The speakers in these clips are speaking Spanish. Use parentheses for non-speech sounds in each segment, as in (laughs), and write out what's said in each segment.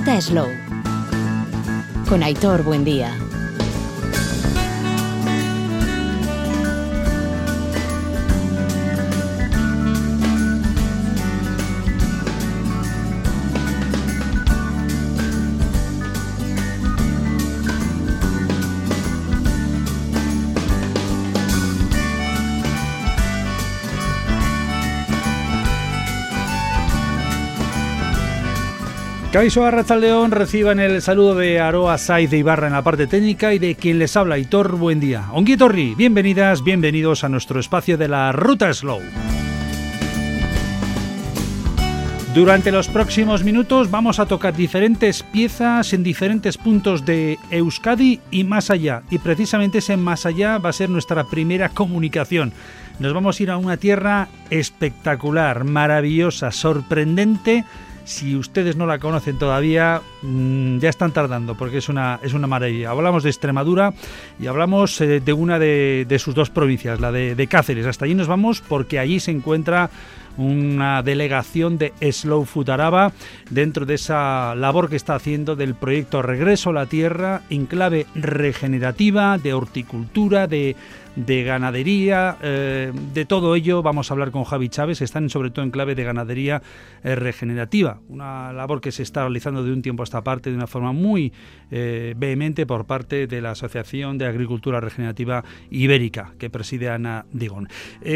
Ruta Slow. Con Aitor Buendía. Caiso Arrachaldeón reciban el saludo de Aroa Saiz de Ibarra en la parte técnica y de quien les habla, Hitor Buen día. Onguitorri, bienvenidas, bienvenidos a nuestro espacio de la Ruta Slow. Durante los próximos minutos vamos a tocar diferentes piezas en diferentes puntos de Euskadi y más allá. Y precisamente ese más allá va a ser nuestra primera comunicación. Nos vamos a ir a una tierra espectacular, maravillosa, sorprendente si ustedes no la conocen todavía, mm, ya están tardando porque es una, es una maravilla. Hablamos de Extremadura y hablamos eh, de una de, sus dos provincias, la de, Cáceres. Hasta allí nos vamos porque allí se encuentra una delegación de Slow Futaraba dentro de esa labor que está haciendo del proyecto Regreso a la Tierra en clave regenerativa, de horticultura, de de ganadería, eh, de todo ello vamos a hablar con Javi Chávez, están sobre todo en clave de ganadería eh, regenerativa, una labor que se está realizando de un tiempo a esta parte de una forma muy eh, vehemente por parte de la Asociación de Agricultura Regenerativa Ibérica que preside Ana Digón.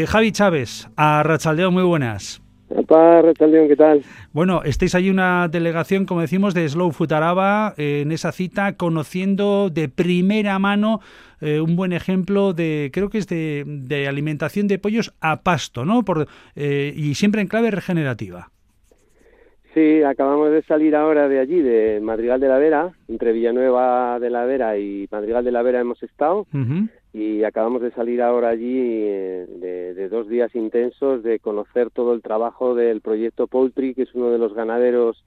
Javi Chávez, a Rachaldeón, muy buenas. ¿Qué tal? Bueno, estáis ahí una delegación, como decimos, de Slow Futaraba en esa cita, conociendo de primera mano eh, un buen ejemplo de, creo que es de, alimentación de pollos a pasto, ¿no? Por, eh, y siempre en clave regenerativa. Sí, acabamos de salir ahora de allí, de Madrigal de la Vera, entre Villanueva de la Vera y Madrigal de la Vera hemos estado, y acabamos de salir ahora allí eh, de, de, dos días intensos de conocer todo el trabajo del proyecto Poultry, que es uno de los ganaderos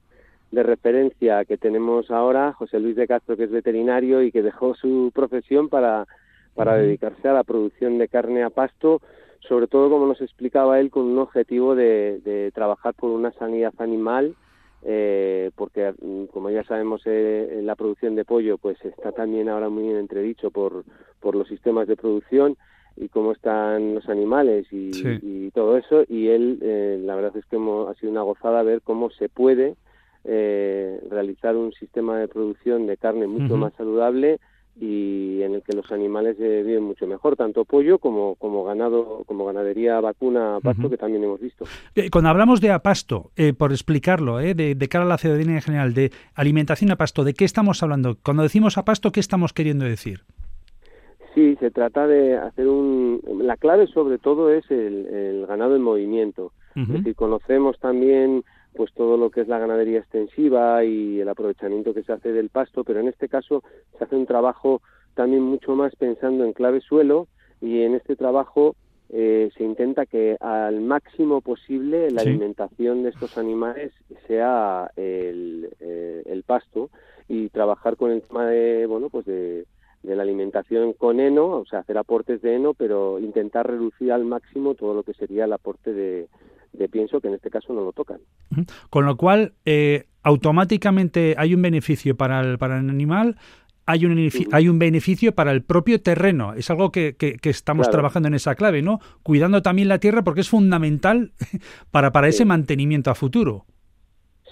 de referencia que tenemos ahora, José Luis de Castro, que es veterinario y que dejó su profesión para, para dedicarse a la producción de carne a pasto, sobre todo, como nos explicaba él, con un objetivo de, de trabajar por una sanidad animal, eh, porque, mm, como ya sabemos, eh, la producción de pollo pues está también ahora muy entredicho por, por los sistemas de producción y cómo están los animales y, y todo eso. Y él, eh, la verdad es que hemos, ha sido una gozada ver cómo se puede eh, realizar un sistema de producción de carne mucho más saludable y en el que los animales eh, viven mucho mejor, tanto pollo como, como ganado, como ganadería vacuna a pasto, que también hemos visto. Eh, cuando hablamos de a pasto, eh, por explicarlo, de, de, cara a la ciudadanía en general, de alimentación a pasto, ¿de qué estamos hablando? Cuando decimos a pasto, ¿qué estamos queriendo decir? Sí, se trata de hacer un... La clave sobre todo es el, ganado en movimiento. Es decir, conocemos también pues todo lo que es la ganadería extensiva y el aprovechamiento que se hace del pasto, pero en este caso se hace un trabajo también mucho más pensando en clave suelo y en este trabajo eh, se intenta que al máximo posible la alimentación de estos animales sea el, eh, el, pasto y trabajar con el tema de bueno pues de, de la alimentación con heno, o sea hacer aportes de heno, pero intentar reducir al máximo todo lo que sería el aporte de, de pienso que en este caso no lo tocan. Con lo cual, eh, automáticamente hay un beneficio para el, para el animal, hay un, hay un beneficio para el propio terreno. Es algo que, que, estamos trabajando en esa clave, ¿no? Cuidando también la tierra porque es fundamental (laughs) para, para ese mantenimiento a futuro.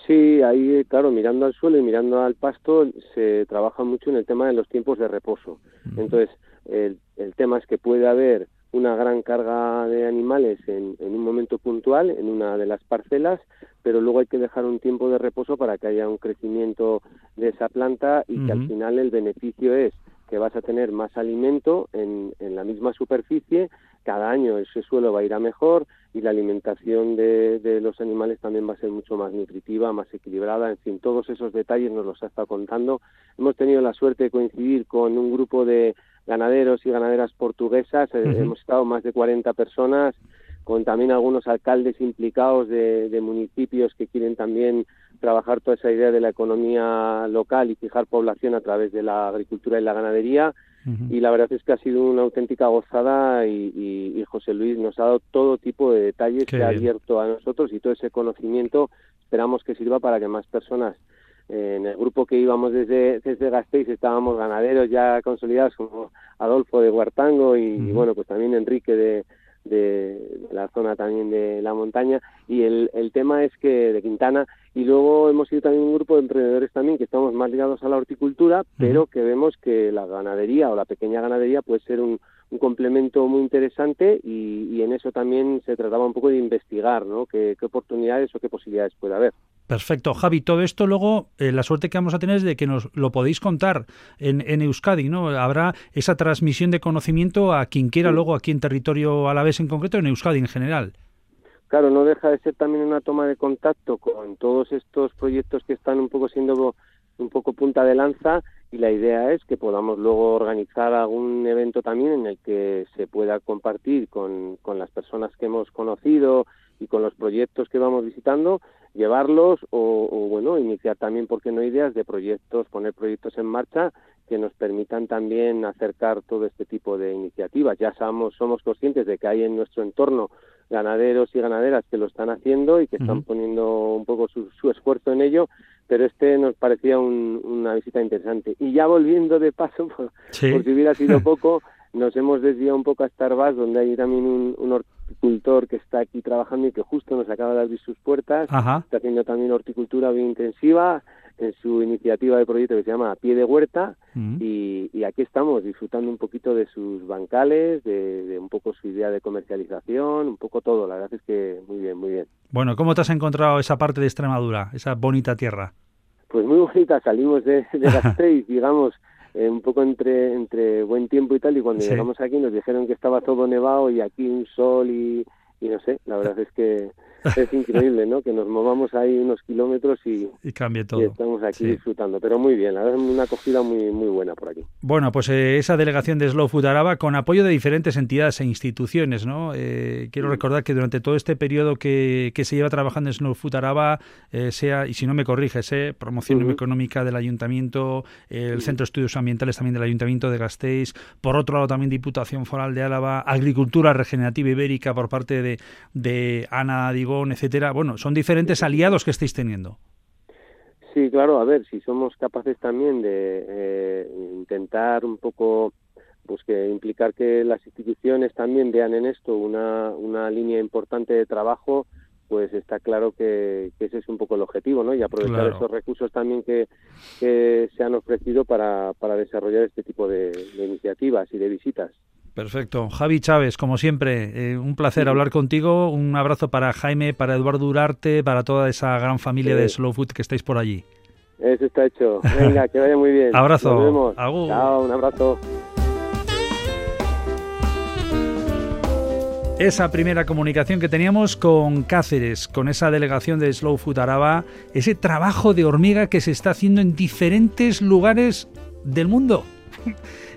Sí, ahí, claro, mirando al suelo y mirando al pasto, se trabaja mucho en el tema de los tiempos de reposo. Entonces, el, el tema es que puede haber una gran carga de animales en, un momento puntual, en una de las parcelas, pero luego hay que dejar un tiempo de reposo para que haya un crecimiento de esa planta y que al final el beneficio es que vas a tener más alimento en, en, la misma superficie, cada año ese suelo va a ir a mejor y la alimentación de, de, los animales también va a ser mucho más nutritiva, más equilibrada, en fin, todos esos detalles nos los ha estado contando. Hemos tenido la suerte de coincidir con un grupo de ganaderos y ganaderas portuguesas. Eh, hemos estado más de 40 personas, con también algunos alcaldes implicados de, municipios que quieren también trabajar toda esa idea de la economía local y fijar población a través de la agricultura y la ganadería. Y la verdad es que ha sido una auténtica gozada y, José Luis nos ha dado todo tipo de detalles que ha abierto a nosotros y todo ese conocimiento esperamos que sirva para que más personas en el grupo que íbamos desde, desde Gasteiz estábamos ganaderos ya consolidados como Adolfo de Huartango y, bueno, pues también Enrique de, de, la zona también de la montaña y el, el tema es que de Quintana y luego hemos sido también un grupo de emprendedores también que estamos más ligados a la horticultura pero que vemos que la ganadería o la pequeña ganadería puede ser un, un complemento muy interesante y, y, en eso también se trataba un poco de investigar ¿no? qué, qué oportunidades o qué posibilidades puede haber. Perfecto. Javi, todo esto luego, eh, la suerte que vamos a tener es de que nos lo podéis contar en, en Euskadi, ¿no? Habrá esa transmisión de conocimiento a quien quiera luego aquí en territorio a la vez en concreto, en Euskadi en general. Claro, no deja de ser también una toma de contacto con todos estos proyectos que están un poco siendo un poco punta de lanza y la idea es que podamos luego organizar algún evento también en el que se pueda compartir con, con las personas que hemos conocido y con los proyectos que vamos visitando, llevarlos o, o, bueno, iniciar también, ¿por qué no ideas de proyectos, poner proyectos en marcha que nos permitan también acercar todo este tipo de iniciativas. Ya somos, somos conscientes de que hay en nuestro entorno ganaderos y ganaderas que lo están haciendo y que están poniendo un poco su, su esfuerzo en ello, pero este nos parecía un, una visita interesante. Y ya volviendo de paso, (laughs) por, sí. por si hubiera sido (laughs) poco, nos hemos desviado un poco a Starbucks, donde hay también un, un horticultor que está aquí trabajando y que justo nos acaba de abrir sus puertas. Ajá. Está haciendo también horticultura bien intensiva en su iniciativa de proyecto que se llama Pie de Huerta mm. y, y, aquí estamos disfrutando un poquito de sus bancales, de, de, un poco su idea de comercialización, un poco todo. La verdad es que muy bien, muy bien. Bueno, ¿cómo te has encontrado esa parte de Extremadura, esa bonita tierra? Pues muy bonita, salimos de, de Gasteiz, (laughs) digamos, eh, un poco entre, entre buen tiempo y tal, y cuando sí. llegamos aquí nos dijeron que estaba todo nevado y aquí un sol y, y no sé, la verdad es que (laughs) es increíble, ¿no? Que nos movamos ahí unos kilómetros y, y cambie todo. Y estamos aquí sí. disfrutando, pero muy bien, la verdad es una acogida muy, muy buena por aquí. Bueno, pues eh, esa delegación de Slow Food Araba con apoyo de diferentes entidades e instituciones, ¿no? Eh, quiero recordar que durante todo este periodo que, que se lleva trabajando en Slow Food Araba, eh, sea, y si no me corriges, eh, promoción uh -huh. económica del ayuntamiento, el. Centro de Estudios Ambientales también del Ayuntamiento de Gasteiz, por otro lado también Diputación Foral de Álava, Agricultura Regenerativa Ibérica por parte de, de Ana Etcétera. Bueno, son diferentes aliados que estáis teniendo. Sí, claro, a ver, si somos capaces también de eh, intentar un poco pues que implicar que las instituciones también vean en esto una, una línea importante de trabajo, pues está claro que, que, ese es un poco el objetivo, ¿no? Y aprovechar claro. esos recursos también que, que, se han ofrecido para, para desarrollar este tipo de, de iniciativas y de visitas. Perfecto. Javi Chávez, como siempre, eh, un placer sí. hablar contigo. Un abrazo para Jaime, para Eduardo Durarte, para toda esa gran familia sí. de Slow Food que estáis por allí. Eso está hecho. Venga, que vaya muy bien. abrazo. Nos vemos. Agur. Chao, un abrazo. Esa primera comunicación que teníamos con Cáceres, con esa delegación de Slow Food Araba, ese trabajo de hormiga que se está haciendo en diferentes lugares del mundo.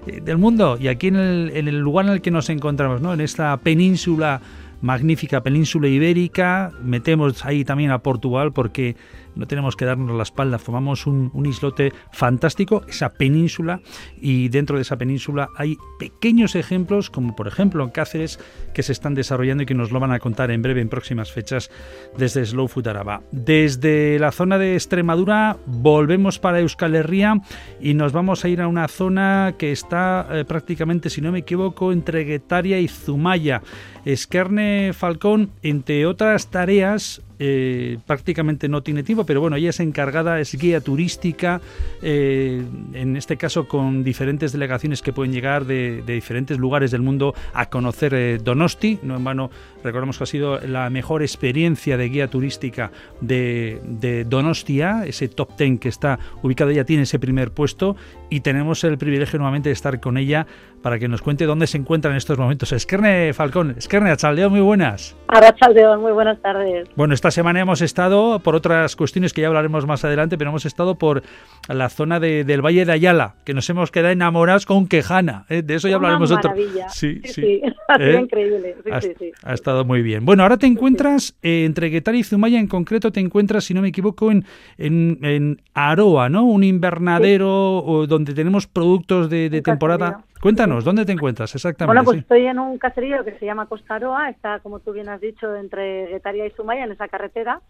Eh, del mundo y aquí en el, en el lugar en el que nos encontramos, ¿no? en esta península magnífica península ibérica, metemos ahí también a Portugal porque no tenemos que darnos la espalda, formamos un, islote fantástico, esa península, y dentro de esa península hay pequeños ejemplos, como por ejemplo en Cáceres, que se están desarrollando y que nos lo van a contar en breve, en próximas fechas, desde Slow Food Araba. Desde la zona de Extremadura volvemos para Euskal Herria y nos vamos a ir a una zona que está eh, prácticamente, si no me equivoco, entre Guetaria y Zumaya. Esquerne Falcón, entre otras tareas, eh, prácticamente no tiene tiempo, pero bueno, ella es encargada, es guía turística, eh, en este caso con diferentes delegaciones que pueden llegar de, diferentes lugares del mundo a conocer eh, Donosti. No en vano, recordemos que ha sido la mejor experiencia de guía turística de, de Donostia, ese top ten que está ubicado, ella tiene ese primer puesto y tenemos el privilegio nuevamente de estar con ella para que nos cuente dónde se encuentra en estos momentos. Esquerne Falcón, Esquerne Achaldeo, muy buenas. Arrachaldeo, muy buenas tardes. Bueno, esta semana hemos estado, por otras cuestiones que ya hablaremos más adelante, pero hemos estado por la zona de, del Valle de Ayala, que nos hemos quedado enamorados con Quejana. ¿eh? De eso ya hablaremos otro. Sí, sí. sí. sí. (laughs) Ha sido ¿Eh? increíble. Sí, ha, sí, sí. ha, estado muy bien. Bueno, ahora te encuentras eh, entre Guetaria y Zumaya, en concreto te encuentras, si no me equivoco, en, en, en Aroa, ¿no? Un invernadero donde tenemos productos de, de temporada. Caserío. Cuéntanos, ¿dónde te encuentras exactamente? Bueno, pues sí. estoy en un caserío que se llama Costa Aroa, está, como tú bien has dicho, entre Guetaria y Sumaya, en esa carretera.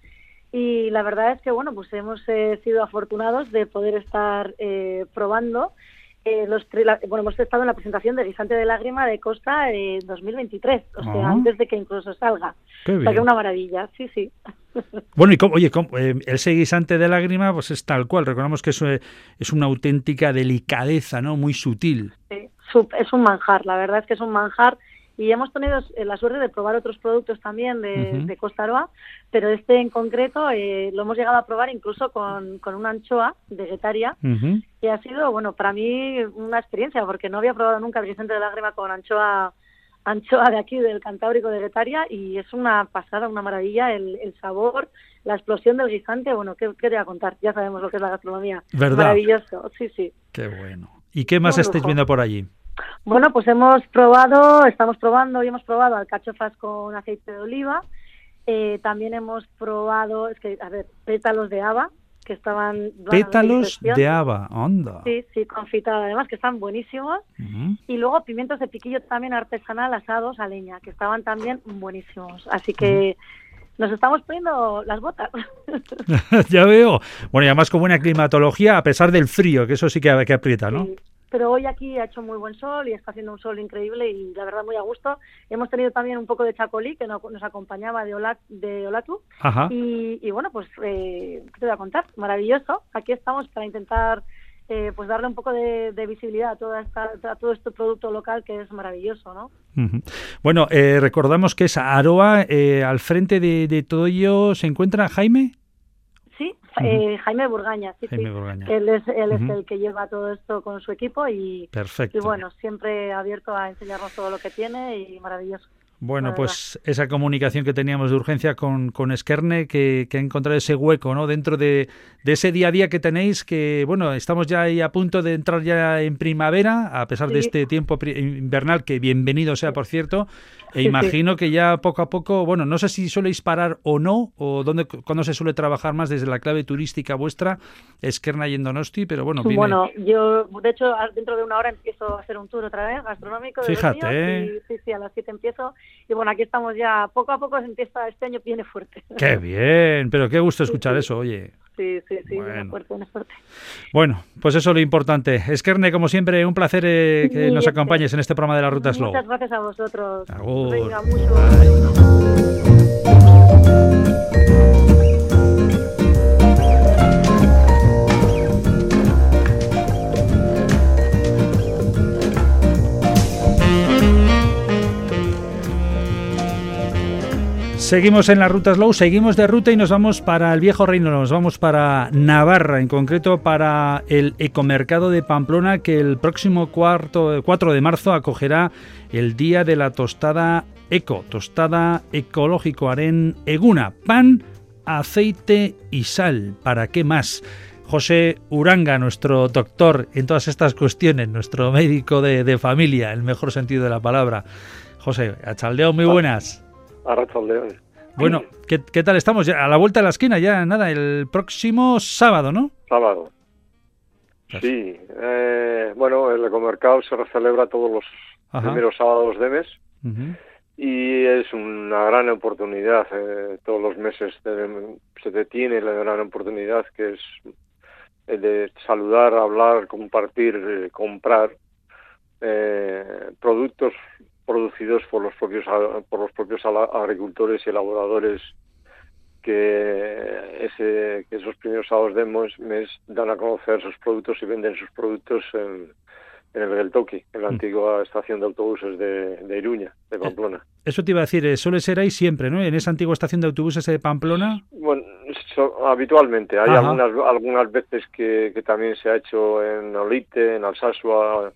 y la verdad es que bueno pues hemos eh, sido afortunados de poder estar eh, probando eh, los bueno hemos estado en la presentación de Guisante de Lágrima de Costa en 2023 o sea ah. antes de que incluso salga Qué o sea que una maravilla sí sí (laughs) bueno y cómo, oye cómo, ese guisante de lágrima pues es tal cual recordamos que eso es una auténtica delicadeza no muy sutil sí, es un manjar la verdad es que es un manjar y hemos tenido eh, la suerte de probar otros productos también de, Costa Aroa, pero este en concreto eh, lo hemos llegado a probar incluso con, con una anchoa de Guetaria, y ha sido, bueno, para mí una experiencia, porque no había probado nunca el guisante de lágrima con anchoa anchoa de aquí, del Cantábrico de Guetaria, y es una pasada, una maravilla, el, el sabor, la explosión del guisante, bueno, ¿qué, ¿qué, te voy a contar? Ya sabemos lo que es la gastronomía. ¿Verdad? Maravilloso, sí, sí. Qué bueno. ¿Y qué más estáis viendo por allí? Bueno, pues hemos probado, estamos probando y hemos probado alcachofas con aceite de oliva. Eh, también hemos probado, es que, a ver, pétalos de haba, que estaban... Pétalos de haba, onda. Sí, sí, confitada, además, que están buenísimos. Y luego pimientos de piquillo también artesanal asados a leña, que estaban también buenísimos. Así que... nos estamos poniendo las botas. (laughs) ya veo. Bueno, y además con buena climatología, a pesar del frío, que eso sí que, que aprieta, ¿no? Pero hoy aquí ha hecho muy buen sol y está haciendo un sol increíble y la verdad muy a gusto. Hemos tenido también un poco de chacolí que nos acompañaba de, de Olatu y, bueno, pues eh, ¿qué te voy a contar? Maravilloso. Aquí estamos para intentar eh, pues darle un poco de, visibilidad a, toda esta, a todo este producto local que es maravilloso, ¿no? Bueno, eh, recordamos que es Aroa, al frente de, de todo ello se encuentra Jaime. Eh, Jaime Burgaña, sí, Él, es, él es el que lleva todo esto con su equipo y, Perfecto. y bueno, siempre abierto a enseñarnos todo lo que tiene y maravilloso. Bueno, pues esa comunicación que teníamos de urgencia con, con Skerne, que, que, ha encontrado ese hueco ¿no? dentro de, de, ese día a día que tenéis, que bueno, estamos ya ahí a punto de entrar ya en primavera, a pesar de este tiempo invernal, que bienvenido sea, por cierto, e imagino que ya poco a poco, bueno, no sé si suele parar o no, o dónde, cuándo se suele trabajar más desde la clave turística vuestra, Esquerna y en Donosti, pero bueno, Bueno, yo, de hecho, dentro de una hora empiezo a hacer un tour otra vez, gastronómico. De Fíjate, ¿eh? sí, sí, a las 7 empiezo. Y bueno, aquí estamos ya, poco a poco se empieza, este año viene fuerte. Qué bien, pero qué gusto escuchar eso, oye. Sí, sí, sí, bueno. fuerte, fuerte. Bueno, pues eso es lo importante. Esquerne, como siempre, un placer eh, que nos acompañes en este programa de la Ruta Slow. Muchas gracias a vosotros. Venga, mucho. Seguimos en la ruta Slow, seguimos de ruta y nos vamos para el viejo reino, nos vamos para Navarra, en concreto para el ecomercado de Pamplona que el próximo cuarto, 4 de marzo acogerá el Día de la Tostada Eco, tostada ecológico aren eguna, pan, aceite y sal. ¿Para qué más? José Uranga, nuestro doctor en todas estas cuestiones, nuestro médico de, familia, el mejor sentido de la palabra. José, a Chaldeo, muy buenas. Bueno, ¿qué, tal estamos? Ya, a la vuelta de la esquina, ya nada, el próximo sábado, ¿no? Sábado. Sí, eh, bueno, el ecomercado se celebra todos los primeros sábados de mes y es una gran oportunidad. Eh, todos los meses se detiene la gran oportunidad que es de saludar, hablar, compartir, eh, comprar productos producidos por los propios por los propios agricultores y elaboradores que, ese, que esos primeros sábados de mes dan a conocer sus productos y venden sus productos en, en el Geltoki, en la mm. antigua estación de autobuses de, de, Iruña, de eh, Pamplona. Eso te iba a decir, eh, suele ser ahí siempre, ¿no? En esa antigua estación de autobuses de Pamplona. Bueno, habitualmente. Hay algunas algunas veces que, que, también se ha hecho en Olite, en Alsasua,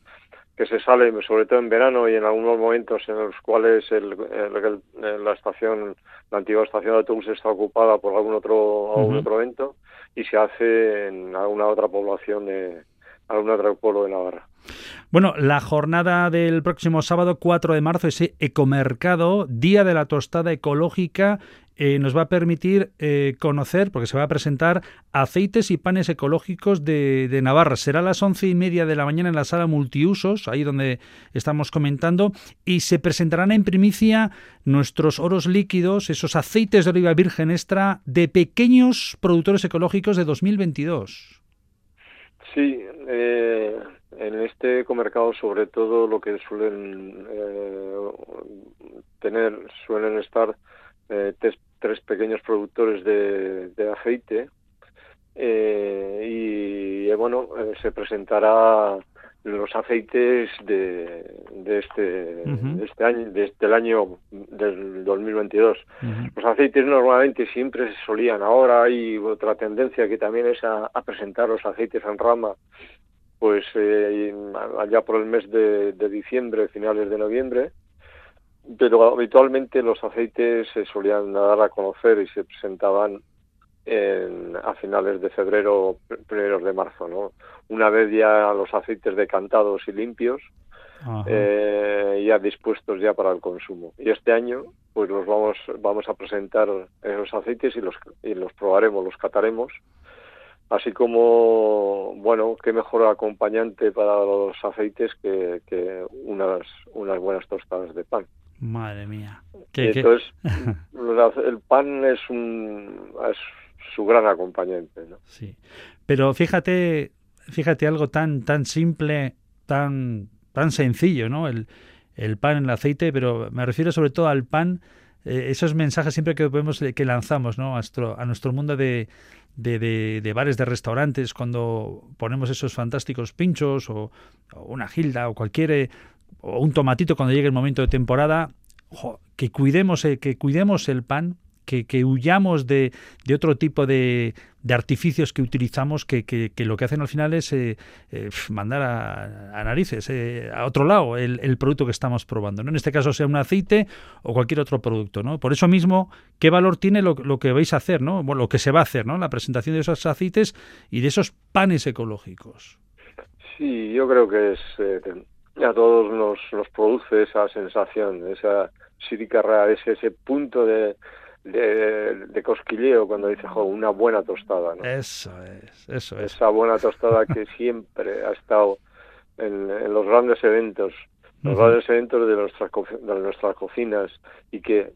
que se sale sobre todo en verano y en algunos momentos en los cuales el, la estación, la antigua estación de autobús está ocupada por algún otro, algún otro evento y se hace en alguna otra población de, otro pueblo de Navarra. Bueno, la jornada del próximo sábado 4 de marzo, ese ecomercado, Día de la Tostada Ecológica, eh, nos va a permitir eh, conocer, porque se va a presentar aceites y panes ecológicos de, de, Navarra. Será a las once y media de la mañana en la sala multiusos, ahí donde estamos comentando, y se presentarán en primicia nuestros oros líquidos, esos aceites de oliva virgen extra de pequeños productores ecológicos de 2022. Sí, eh, en este ecomercado sobre todo lo que suelen tener, suelen estar eh, tres, pequeños productores de, aceite eh, y eh, bueno se presentará los aceites de, de este de este año desde el este año del 2022 los aceites normalmente siempre se solían. Ahora hay otra tendencia que también es a, presentar los aceites en rama pues allá por el mes de diciembre finales de noviembre. Pero habitualmente los aceites se solían dar a conocer y se presentaban en, a finales de febrero, primeros de marzo, ¿no? Una vez ya los aceites decantados y limpios, eh, ya dispuestos ya para el consumo. Y este año, pues los vamos, vamos a presentar esos aceites y los, y los probaremos, los cataremos. Así como, bueno, qué mejor acompañante para los aceites que, que unas, unas buenas tostadas de pan. Madre mía. Entonces, (laughs) el pan es, un, es su gran acompañante. ¿no? Sí. Pero fíjate, fíjate algo tan, tan simple, tan, tan sencillo, ¿no? El, el pan, el aceite, pero me refiero sobre todo al pan, eh, esos mensajes siempre que podemos, que lanzamos, ¿no? A nuestro, a nuestro mundo de, de, de, bares, de restaurantes, cuando ponemos esos fantásticos pinchos o, una gilda o cualquier eh, o un tomatito cuando llegue el momento de temporada, que cuidemos, eh, que cuidemos el pan, que, huyamos de, de, otro tipo de, de, artificios que utilizamos que, que, lo que hacen al final es eh, eh, mandar a, narices, a otro lado, el, el, producto que estamos probando. ¿no? En este caso sea un aceite o cualquier otro producto. ¿no? Por eso mismo, ¿qué valor tiene lo, lo que vais a hacer, ¿no? Bueno, lo que se va a hacer, ¿no? la presentación de esos aceites y de esos panes ecológicos? Sí, yo creo que es a todos nos, nos produce esa sensación, esa sírica ese, ese punto de, de, cosquilleo cuando dice, una buena tostada. ¿no? Eso es, eso es. Esa buena tostada que (laughs) siempre ha estado en, en los grandes eventos, los grandes eventos de nuestras, de nuestras cocinas y que,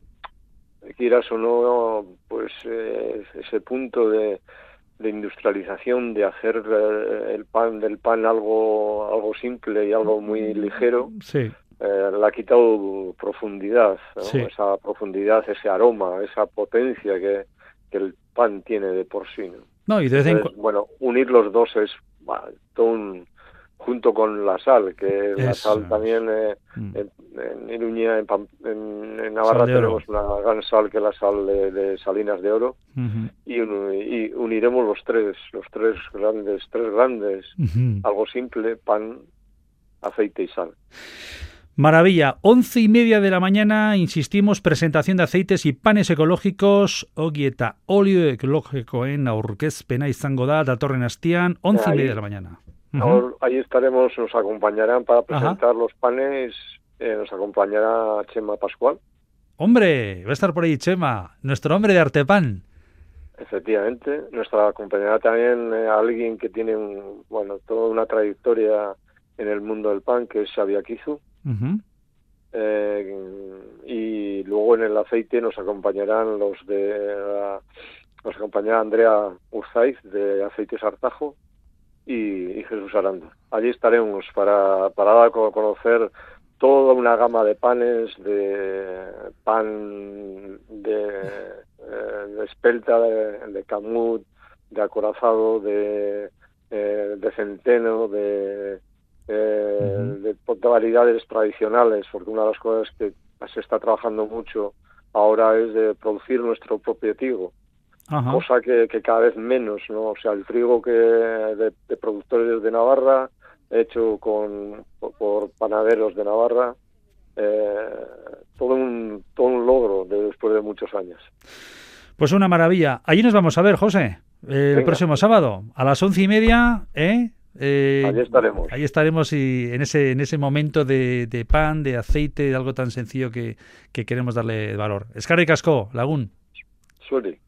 quieras o no, pues eh, ese punto de, de industrialización, de hacer eh, el pan del pan algo algo simple y algo muy ligero, sí. Eh, le ha quitado profundidad, esa profundidad, ese aroma, esa potencia que, que, el pan tiene de por sí. No, y bueno, unir los dos es todo un, junto con la sal, que la sal también eh, mm. en, Iruña, en, Navarra tenemos una gran sal que es la sal de, Salinas de Oro. Y, uniremos los tres, los tres grandes, tres grandes, algo simple, pan, aceite y sal. Maravilla, once y media de la mañana, insistimos, presentación de aceites y panes ecológicos, ogieta, óleo ecológico en Aurkezpena izango da, datorren astian, once y media de la mañana. Ahí estaremos, nos acompañarán para presentar los panes, eh, nos acompañará Chema Pascual. Hombre, va a estar por ahí Chema, nuestro hombre de Artepan. Efectivamente, nuestra acompañará también eh, alguien que tiene bueno, toda una trayectoria en el mundo del pan, que es Eh, y luego en el aceite nos acompañarán los de nos acompañará Andrea Urzaiz de Aceites Artajo y, Jesús Aranda. Allí estaremos para, para dar a conocer toda una gama de panes, de pan de, eh, de espelta, de, camut, de acorazado, de, eh, de centeno, de, eh, de, variedades tradicionales, porque una de las cosas que se está trabajando mucho ahora es de producir nuestro propio trigo cosa que, cada vez menos, ¿no? O sea, el trigo que de, productores de Navarra, hecho con por panaderos de Navarra, eh, todo un todo un logro de, después de muchos años. Pues una maravilla. Allí nos vamos a ver, José, el próximo sábado a las once y media, ¿eh? Eh, ahí estaremos. Ahí estaremos y en ese, en ese momento de, pan, de aceite, de algo tan sencillo que, que queremos darle valor. Escarri Casco, Lagún. Suele.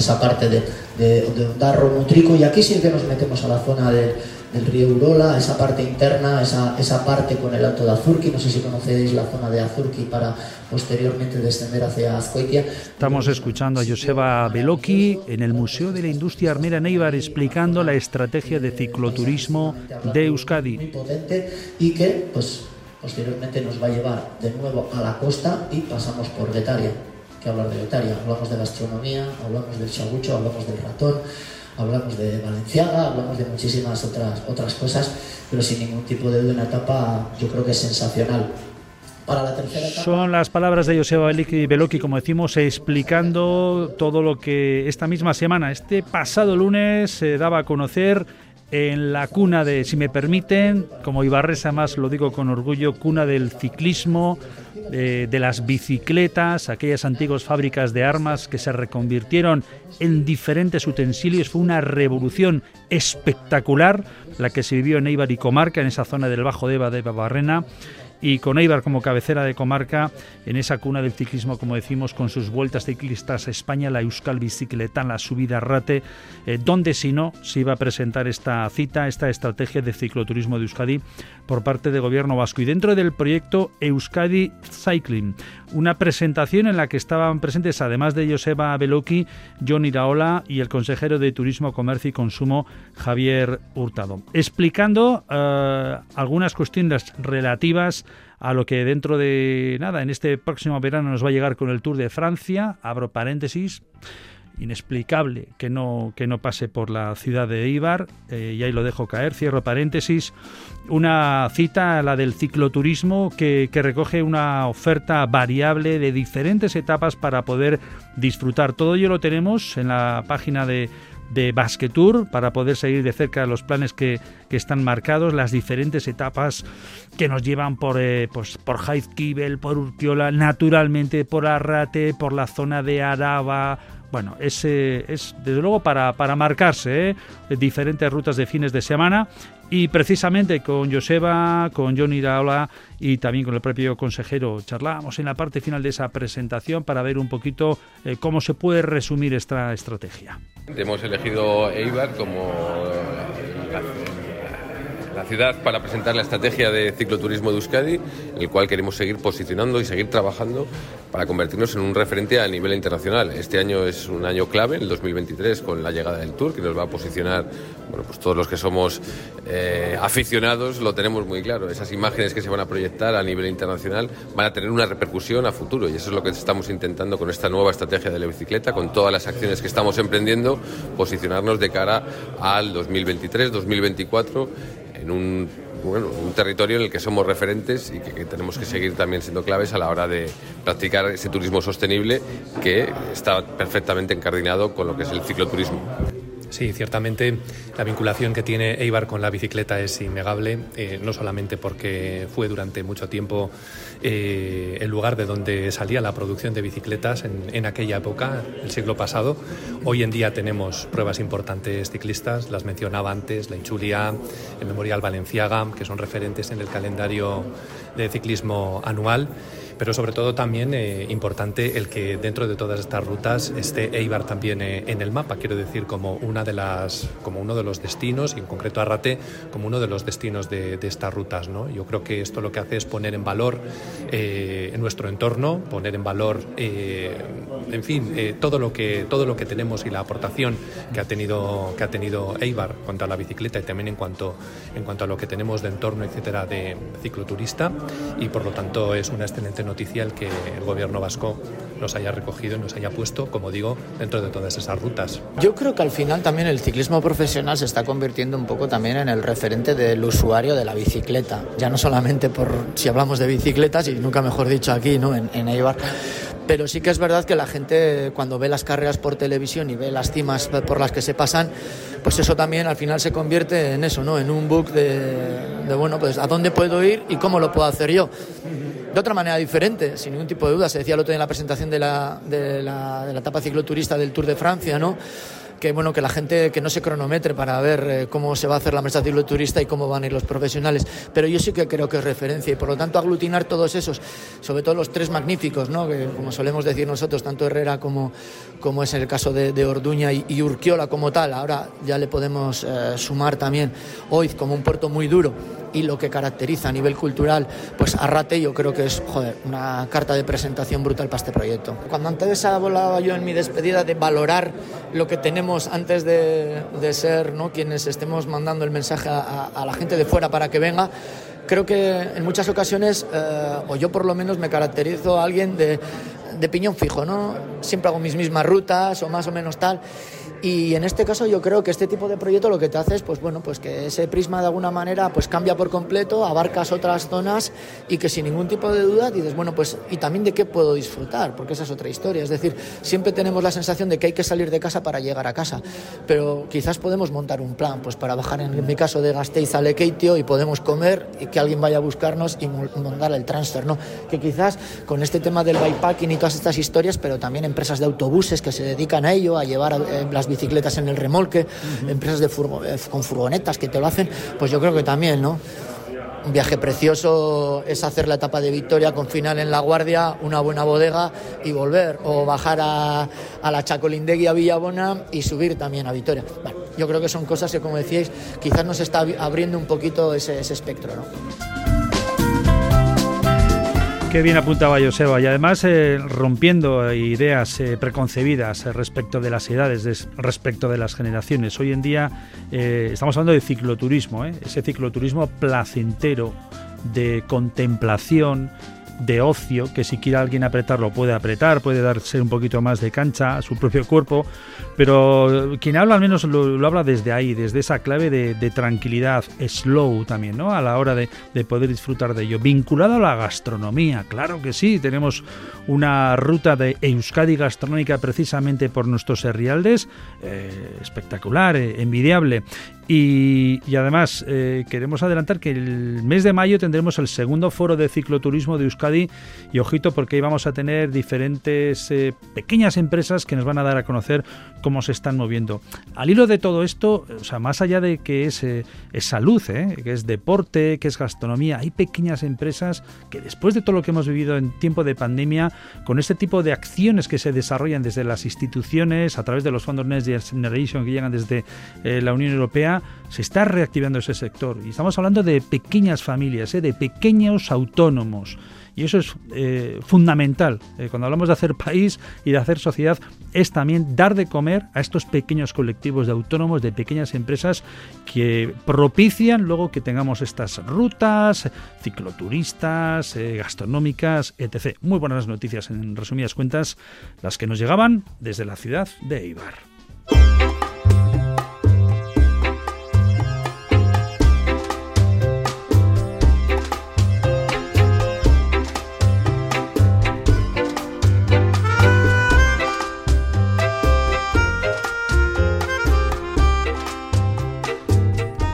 Esa parte de, de, de Mutrico y aquí sí que nos metemos a la zona del río Urola, esa parte interna, esa, esa parte con el Alto de Azurki, no sé si conocéis la zona de Azurki para posteriormente descender hacia Azcoitia. Estamos escuchando a Joseba Beloki en el Museo de la Industria Armera Neibar explicando la estrategia de cicloturismo de Euskadi. Muy potente y que pues posteriormente nos va a llevar de nuevo a la costa y pasamos por Getaria que hablar de Letaria. Hablamos de gastronomía, hablamos del chagucho, hablamos del ratón, hablamos de Valenciaga, hablamos de muchísimas otras, otras cosas, pero sin ningún tipo de duda una etapa yo creo que es sensacional. Para la tercera etapa, Son las palabras de Joseba Beloki, como decimos, explicando todo lo que esta misma semana, este pasado lunes, se daba a conocer en la cuna de, si me permiten, como Ibarresa más lo digo con orgullo, cuna del ciclismo, de, las bicicletas, aquellas antiguas fábricas de armas que se reconvirtieron en diferentes utensilios. Fue una revolución espectacular la que se vivió en Eibar y Comarca, en esa zona del Bajo Deva de Barrena y con Eibar como cabecera de comarca en esa cuna del ciclismo, como decimos, con sus vueltas ciclistas a España, la Euskal Bicicleta, la subida Rate, eh, donde si no se iba a presentar esta cita, esta estrategia de cicloturismo de Euskadi por parte del gobierno vasco. Y dentro del proyecto Euskadi Cycling, una presentación en la que estaban presentes, además de Joseba Beloki, John Iraola y el consejero de Turismo, Comercio y Consumo, Javier Hurtado, explicando eh, algunas cuestiones relativas a lo que dentro de nada, en este próximo verano nos va a llegar con el Tour de Francia, abro paréntesis, inexplicable que no, que no pase por la ciudad de Eibar, eh, y ahí lo dejo caer, cierro paréntesis, una cita, la del cicloturismo, que, que recoge una oferta variable de diferentes etapas para poder disfrutar. Todo ello lo tenemos en la página de de Basquetour para poder seguir de cerca los planes que, que están marcados, las diferentes etapas que nos llevan por, eh, pues, por Jaizkibel, por Urquiola, naturalmente por Arrate, por la zona de Araba, bueno, es, es desde luego para, para marcarse ¿eh? diferentes rutas de fines de semana y precisamente con Joseba, con Johnny Raola y también con el propio consejero charlábamos en la parte final de esa presentación para ver un poquito eh, cómo se puede resumir esta estrategia. Hemos elegido Eibar como la ciudad para presentar la estrategia de cicloturismo de Euskadi, el cual queremos seguir posicionando y seguir trabajando para convertirnos en un referente a nivel internacional. Este año es un año clave, el 2023, con la llegada del Tour, que nos va a posicionar, bueno, pues todos los que somos eh, aficionados lo tenemos muy claro. Esas imágenes que se van a proyectar a nivel internacional van a tener una repercusión a futuro y eso es lo que estamos intentando con esta nueva estrategia de la bicicleta, con todas las acciones que estamos emprendiendo, posicionarnos de cara al 2023, 2024 un, bueno, un territorio en el que somos referentes y que, tenemos que seguir también siendo claves a la hora de practicar ese turismo sostenible que está perfectamente encardinado con lo que es el cicloturismo. Sí, ciertamente la vinculación que tiene Eibar con la bicicleta es innegable, eh, no solamente porque fue durante mucho tiempo eh, el lugar de donde salía la producción de bicicletas en, aquella época, el siglo pasado. Hoy en día tenemos pruebas importantes ciclistas, las mencionaba antes, la Inchulia, el Memorial Valenciaga, que son referentes en el calendario de ciclismo anual pero sobre todo también eh, importante el que dentro de todas estas rutas esté Eibar también eh, en el mapa, quiero decir, como, una de las, como uno de los destinos, y en concreto Arrate, como uno de los destinos de, estas rutas. ¿no? Yo creo que esto lo que hace es poner en valor eh, nuestro entorno, poner en valor, en fin, todo, lo que, todo lo que tenemos y la aportación que ha tenido, que ha tenido Eibar contra la bicicleta y también en cuanto, en cuanto a lo que tenemos de entorno, etcétera, de cicloturista, y por lo tanto es una excelente noticia el que el gobierno vasco los haya recogido y nos haya puesto, como digo, dentro de todas esas rutas. Yo creo que al final también el ciclismo profesional se está convirtiendo un poco también en el referente del usuario de la bicicleta, ya no solamente por si hablamos de bicicletas y nunca mejor dicho aquí, ¿no? En, en Eibar pero sí que es verdad que la gente cuando ve las carreras por televisión y ve las cimas por las que se pasan, pues eso también al final se convierte en eso, ¿no? En un book de, bueno, pues a dónde puedo ir y cómo lo puedo hacer yo. De otra manera diferente, sin ningún tipo de duda. Se decía el otro día en la presentación de la, de la, etapa cicloturista del Tour de Francia, ¿no? que bueno que la gente que no se cronometre para ver eh, cómo se va a hacer la mesa turista y cómo van a ir los profesionales pero yo sí que creo que es referencia y por lo tanto aglutinar todos esos sobre todo los tres magníficos ¿no? que como solemos decir nosotros tanto Herrera como, como es el caso de, Orduña y, Urquiola como tal ahora ya le podemos eh, sumar también Oiz como un puerto muy duro y lo que caracteriza a nivel cultural, pues Arrate yo creo que es joder, una carta de presentación brutal para este proyecto. Cuando antes hablaba yo en mi despedida de valorar lo que tenemos antes de, de ser ¿no? quienes estemos mandando el mensaje a, a, la gente de fuera para que venga, creo que en muchas ocasiones, eh, o yo por lo menos me caracterizo a alguien de, de piñón fijo, ¿no? Siempre hago mis mismas rutas o más o menos tal. Y en este caso yo creo que este tipo de proyecto lo que te hace es pues bueno, pues que ese prisma de alguna manera pues cambia por completo, abarcas otras zonas y que sin ningún tipo de duda dices, bueno, pues y también de qué puedo disfrutar, porque esa es otra historia, es decir, siempre tenemos la sensación de que hay que salir de casa para llegar a casa, pero quizás podemos montar un plan pues para bajar en mi caso de Gasteiz a Lekeitio y podemos comer y que alguien vaya a buscarnos y montar el transfer, ¿no? Que quizás con este tema del bikepacking y todas estas historias, pero también empresas de autobuses que se dedican a ello, a llevar eh, las bicicletas en el remolque, empresas de eh, con furgonetas que te lo hacen, pues yo creo que también, ¿no? Un viaje precioso es hacer la etapa de victoria con final en La Guardia, una buena bodega y volver, o bajar a, a la Chacolindegui a Villabona y subir también a Vitoria. Bueno, yo creo que son cosas que, como decíais, quizás nos está abriendo un poquito ese, ese espectro. ¿no? Qué bien apuntaba Joseba y además eh, rompiendo ideas eh, preconcebidas eh, respecto de las edades, respecto de las generaciones. Hoy en día estamos hablando de cicloturismo, ese cicloturismo placentero, de contemplación, de ocio, que si quiere alguien apretarlo puede apretar, puede darse un poquito más de cancha a su propio cuerpo, pero quien habla al menos lo, habla desde ahí, desde esa clave de, tranquilidad, slow también, ¿no? A la hora de, poder disfrutar de ello. Vinculado a la gastronomía, claro que sí, tenemos una ruta de Euskadi gastronómica precisamente por nuestros herrialdes, eh, espectacular, eh, envidiable. Y, además eh, queremos adelantar que el mes de mayo tendremos el segundo foro de cicloturismo de Euskadi y ojito porque ahí vamos a tener diferentes eh, pequeñas empresas que nos van a dar a conocer cómo se están moviendo. Al hilo de todo esto, o sea, más allá de que es, eh, es salud, que es deporte, que es gastronomía, hay pequeñas empresas que después de todo lo que hemos vivido en tiempo de pandemia, con este tipo de acciones que se desarrollan desde las instituciones, a través de los fondos Next Generation que llegan desde la Unión Europea, se está reactivando ese sector. Y estamos hablando de pequeñas familias, ¿eh? de pequeños autónomos. Y eso es eh, fundamental. Eh, cuando hablamos de hacer país y de hacer sociedad, es también dar de comer a estos pequeños colectivos de autónomos, de pequeñas empresas que propician luego que tengamos estas rutas, cicloturistas, gastronómicas, etc. Muy buenas noticias, en resumidas cuentas, las que nos llegaban desde la ciudad de Eibar.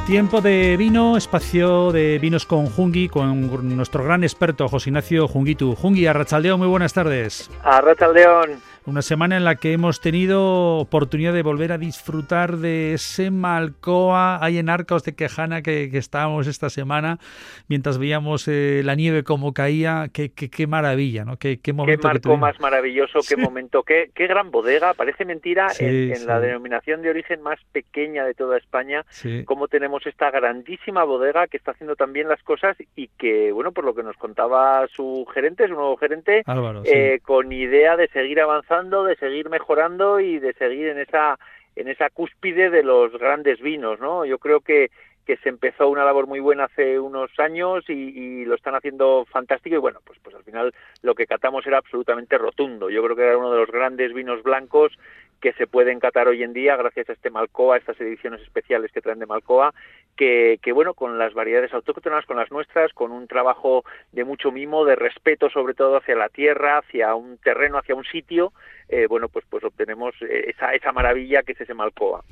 Tiempo de vino, espacio de vinos con Jungi, con nuestro gran experto José Ignacio Jungitu. Jungi, Arrachaldeón, muy buenas tardes. Arrachaldeón. Una semana en la que hemos tenido oportunidad de volver a disfrutar de ese Malcoa ahí en Arcos de Quejana que, estábamos esta semana mientras veíamos eh, la nieve como caía. Qué, qué, maravilla, ¿no? Qué, qué momento. Qué marco más maravilloso, qué momento, qué, qué gran bodega. Parece mentira en, la denominación de origen más pequeña de toda España, cómo tenemos esta grandísima bodega que está haciendo también las cosas y que, bueno, por lo que nos contaba su gerente, su nuevo gerente, eh, con idea de seguir avanzando de seguir mejorando y de seguir en esa en esa cúspide de los grandes vinos, ¿no? Yo creo que que se empezó una labor muy buena hace unos años y, lo están haciendo fantástico y bueno, pues, pues al final lo que catamos era absolutamente rotundo. Yo creo que era uno de los grandes vinos blancos que se pueden catar hoy en día gracias a este Malcoa, estas ediciones especiales que traen de Malcoa, que, que, bueno, con las variedades autóctonas, con las nuestras, con un trabajo de mucho mimo, de respeto sobre todo hacia la tierra, hacia un terreno, hacia un sitio, eh, bueno, pues, pues obtenemos eh, esa, esa maravilla que es ese Malcoa.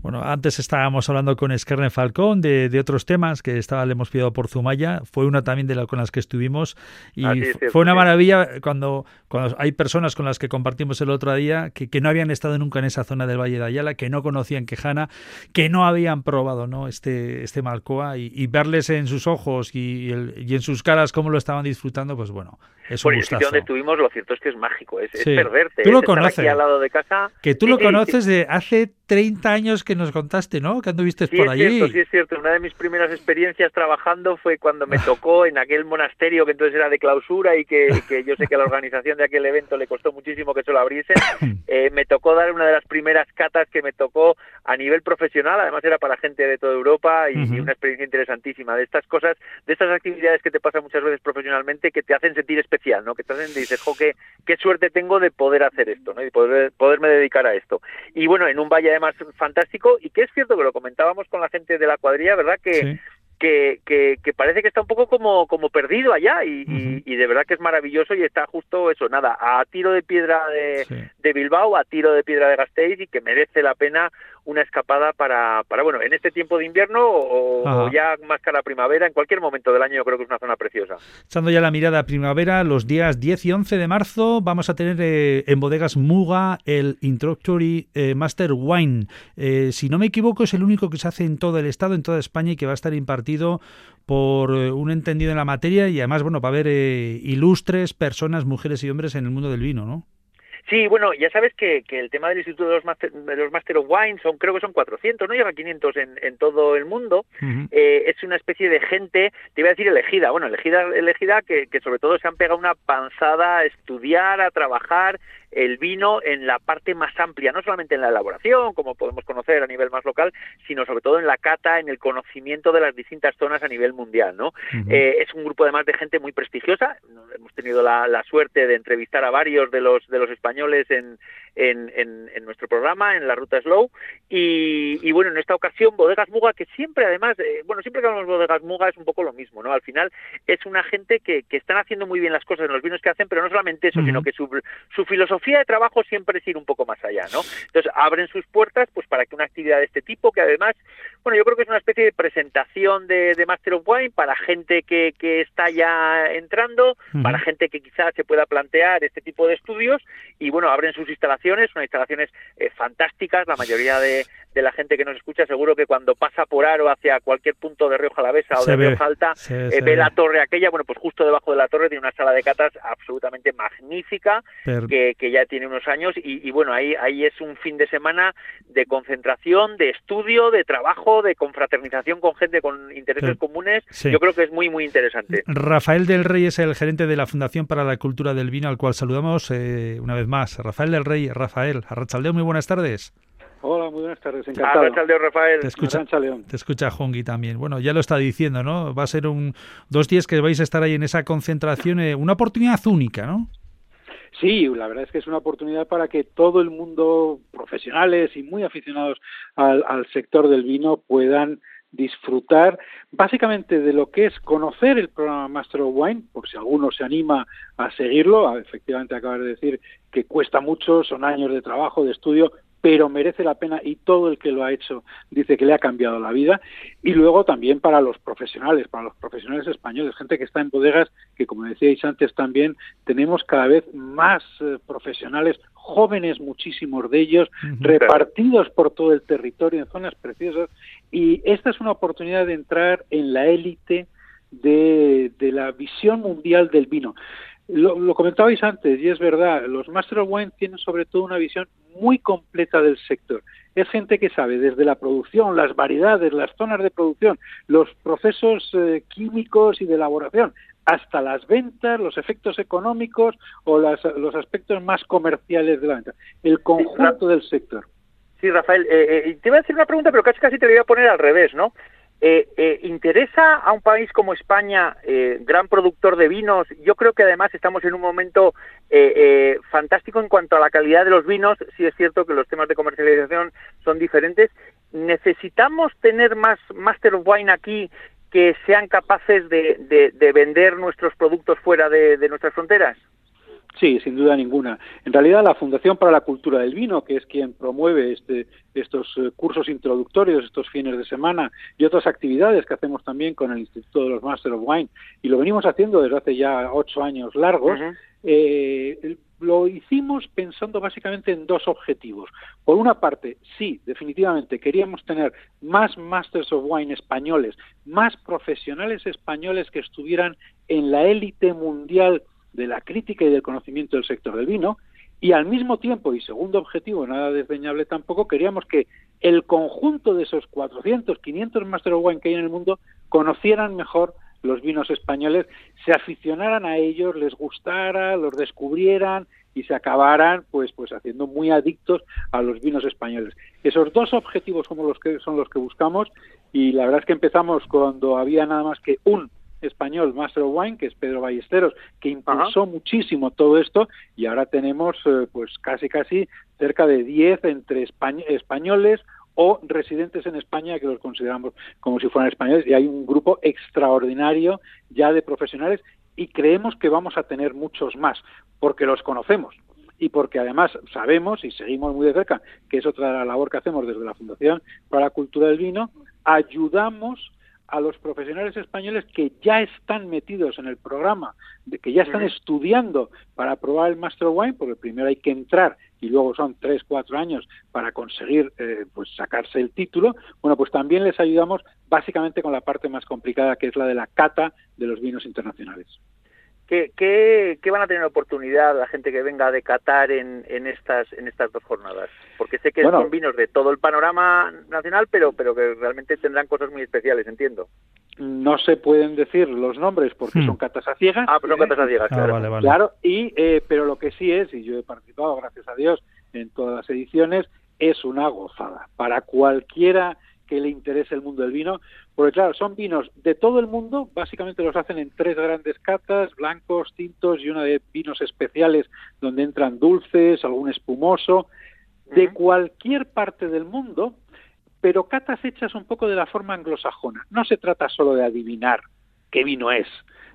Bueno, antes estábamos hablando con Esquerne Falcón de, de, otros temas que estaba, le hemos pedido por Zumaya, fue una también de la, con las que estuvimos y fue una maravilla cuando, cuando hay personas con las que compartimos el otro día que, que, no habían estado nunca en esa zona del Valle de Ayala, que no conocían Quejana, que no habían probado ¿no? este, este Malcoa y, verles en sus ojos y, y, en sus caras cómo lo estaban disfrutando, pues bueno, es Por un el sitio donde estuvimos, lo cierto es que es mágico, es, perderte. Tú lo conoces. Aquí al lado de casa. Que tú lo conoces de hace 30 años que nos contaste, ¿no? Que anduviste sí, por es allí. Cierto, sí, es cierto. Una de mis primeras experiencias trabajando fue cuando me (laughs) tocó en aquel monasterio que entonces era de clausura y que, que yo sé que a la organización de aquel evento le costó muchísimo que se lo abriesen. (laughs) Eh, me tocó dar una de las primeras catas que me tocó a nivel profesional. Además era para gente de toda Europa y, uh -huh. y una experiencia interesantísima. De estas cosas, de estas actividades que te pasan muchas veces profesionalmente que te hacen sentir especial, ¿no? Que te hacen, dices, jo, qué, qué suerte tengo de poder hacer esto, ¿no? Y poder, poderme dedicar a esto. Y bueno, en un valle además fantástico y que es cierto que lo comentábamos con la gente de la cuadrilla, ¿verdad? Que, sí. Que, que, que, parece que está un poco como, como perdido allá y, uh -huh. y, y, de verdad que es maravilloso y está justo eso, nada, a tiro de piedra de, sí. de Bilbao, a tiro de piedra de Gasteiz y que merece la pena una escapada para, para bueno, en este tiempo de invierno o, o, ya más cara primavera, en cualquier momento del año yo creo que es una zona preciosa. Echando ya la mirada a primavera, los días 10 y 11 de marzo vamos a tener eh, en bodegas Muga el Introductory eh, Master Wine. Eh, si no me equivoco es el único que se hace en todo el estado, en toda España y que va a estar impartido por eh, un entendido en la materia y además, bueno, va a haber ilustres personas, mujeres y hombres en el mundo del vino, ¿no? Sí, bueno, ya sabes que, que el tema del Instituto de los, Master, de los Master of Wine son, creo que son 400, no llega a 500 en, en todo el mundo. Uh -huh. eh, es una especie de gente, te iba a decir elegida, bueno, elegida, elegida que, que sobre todo se han pegado una panzada a estudiar, a trabajar el vino en la parte más amplia, no solamente en la elaboración, como podemos conocer a nivel más local, sino sobre todo en la cata, en el conocimiento de las distintas zonas a nivel mundial, ¿no? Uh -huh. eh, es un grupo además de gente muy prestigiosa. Hemos tenido la, la, suerte de entrevistar a varios de los de los españoles en, en, en, en nuestro programa, en la Ruta Slow, y, y, bueno, en esta ocasión Bodegas Muga, que siempre además, eh, bueno, siempre que hablamos de Bodegas Muga es un poco lo mismo, ¿no? Al final es una gente que, que están haciendo muy bien las cosas en los vinos que hacen, pero no solamente eso, uh -huh. sino que su, su filosofía de trabajo siempre es ir un poco más allá, ¿no? Entonces abren sus puertas pues para que una actividad de este tipo, que además, bueno, yo creo que es una especie de presentación de, de Master of Wine para gente que, que está ya entrando, uh -huh. para gente que quizás se pueda plantear este tipo de estudios y bueno, abren sus instalaciones, son instalaciones eh, fantásticas, la mayoría de, de la gente que nos escucha seguro que cuando pasa por Aro hacia cualquier punto de Rioja Alavesa o de Rioja Alta eh, ve la torre aquella, bueno, pues justo debajo de la torre tiene una sala de catas absolutamente magnífica Pero... que, que, ya tiene unos años y, y, bueno, ahí, ahí es un fin de semana de concentración, de estudio, de trabajo, de confraternización con gente con intereses Pero... comunes. Sí. Yo creo que es muy, muy interesante. Rafael del Rey es el gerente de la Fundación para la Cultura del Vino, al cual saludamos eh, una vez más. Rafael del Rey, Rafael, Arrachaldeo, muy buenas tardes. Hola, muy buenas tardes, encantado. Hola, Rafael. Te escucha, te escucha Hongi también. Bueno, ya lo está diciendo, ¿no? Va a ser un dos días que vais a estar ahí en esa concentración, eh, una oportunidad única, ¿no? Sí, la verdad es que es una oportunidad para que todo el mundo, profesionales y muy aficionados al, al sector del vino, puedan disfrutar básicamente de lo que es conocer el programa Master of Wine, por si alguno se anima a seguirlo, efectivamente acabas de decir que cuesta mucho, son años de trabajo, de estudio, pero merece la pena y todo el que lo ha hecho dice que le ha cambiado la vida. Y luego también para los profesionales, para los profesionales españoles, gente que está en bodegas, que como decíais antes también, tenemos cada vez más eh, profesionales, jóvenes muchísimos de ellos, uh -huh. repartidos por todo el territorio en zonas preciosas. Y esta es una oportunidad de entrar en la élite de, de la visión mundial del vino. Lo, lo, comentabais antes, y es verdad, los Master of Wine tienen sobre todo una visión muy completa del sector. Es gente que sabe desde la producción, las variedades, las zonas de producción, los procesos eh, químicos y de elaboración, hasta las ventas, los efectos económicos o las, los aspectos más comerciales de la venta. El conjunto del sector. Sí, Rafael, eh, eh, te iba a hacer una pregunta, pero casi casi te la voy a poner al revés, ¿no? Eh, eh, ¿Interesa a un país como España, eh, gran productor de vinos? Yo creo que además estamos en un momento fantástico en cuanto a la calidad de los vinos. Sí es cierto que los temas de comercialización son diferentes. ¿Necesitamos tener más Master of Wine aquí que sean capaces de, vender nuestros productos fuera de nuestras fronteras? Sí, sin duda ninguna. En realidad, la Fundación para la Cultura del Vino, que es quien promueve este, estos eh, cursos introductorios, estos fines de semana y otras actividades que hacemos también con el Instituto de los Master of Wine, y lo venimos haciendo desde hace ya ocho años largos, eh, lo hicimos pensando básicamente en dos objetivos. Por una parte, sí, definitivamente queríamos tener más Masters of Wine españoles, más profesionales españoles que estuvieran en la élite mundial de la crítica y del conocimiento del sector del vino y al mismo tiempo, y segundo objetivo, nada desdeñable tampoco, queríamos que el conjunto de esos 400, 500 Master of Wine que hay en el mundo conocieran mejor los vinos españoles, se aficionaran a ellos, les gustara, los descubrieran y se acabaran pues pues haciendo muy adictos a los vinos españoles. Esos dos objetivos los que son los que buscamos y la verdad es que empezamos cuando había nada más que un español Master of Wine, que es Pedro Ballesteros, que impulsó muchísimo todo esto y ahora tenemos eh, pues casi casi cerca de 10 entre españoles o residentes en España que los consideramos como si fueran españoles. Y hay un grupo extraordinario ya de profesionales y creemos que vamos a tener muchos más porque los conocemos y porque además sabemos y seguimos muy de cerca que es otra labor que hacemos desde la Fundación para la Cultura del Vino, ayudamos a los profesionales españoles que ya están metidos en el programa, de que ya están estudiando para aprobar el Master Wine, porque primero hay que entrar y luego son tres, cuatro años para conseguir eh, pues sacarse el título, bueno, pues también les ayudamos básicamente con la parte más complicada, que es la de la cata de los vinos internacionales. ¿Qué, qué, van a tener oportunidad la gente que venga de Qatar en, en, estas, en estas dos jornadas? Porque sé que son vinos de todo el panorama nacional, pero, pero que realmente tendrán cosas muy especiales, entiendo. No se pueden decir los nombres porque hmm. son catas a ciegas. Ah, pero son catas a ciegas, ah, claro. Claro, y, eh, pero lo que sí es, y yo he participado, gracias a Dios, en todas las ediciones, es una gozada. Para cualquiera que le interese el mundo del vino, porque claro, son vinos de todo el mundo, básicamente los hacen en tres grandes catas, blancos, tintos y una de vinos especiales donde entran dulces, algún espumoso, de cualquier parte del mundo, pero catas hechas un poco de la forma anglosajona. No se trata solo de adivinar qué vino es,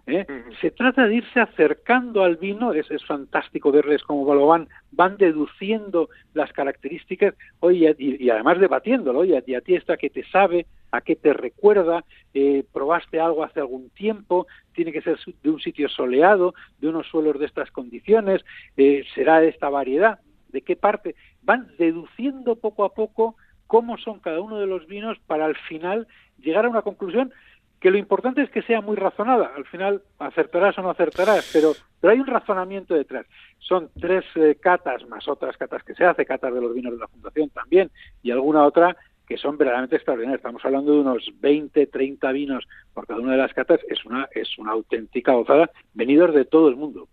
¿eh? Se trata de irse acercando al vino, es, es fantástico verles cómo lo van, van deduciendo las características, oye, y, además debatiéndolo, oye, y a ti esta que te sabe, a qué te recuerda, eh, probaste algo hace algún tiempo, tiene que ser de un sitio soleado, de unos suelos de estas condiciones, eh, será de esta variedad, de qué parte, van deduciendo poco a poco cómo son cada uno de los vinos para al final llegar a una conclusión que lo importante es que sea muy razonada. Al final acertarás o no acertarás, pero, pero hay un razonamiento detrás. Son tres eh, catas más otras catas que se hace, catas de los vinos de la Fundación también, y alguna otra que son verdaderamente extraordinarias. Estamos hablando de unos 20, 30 vinos por cada una de las catas. Es una, es una auténtica gozada, venidos de todo el mundo.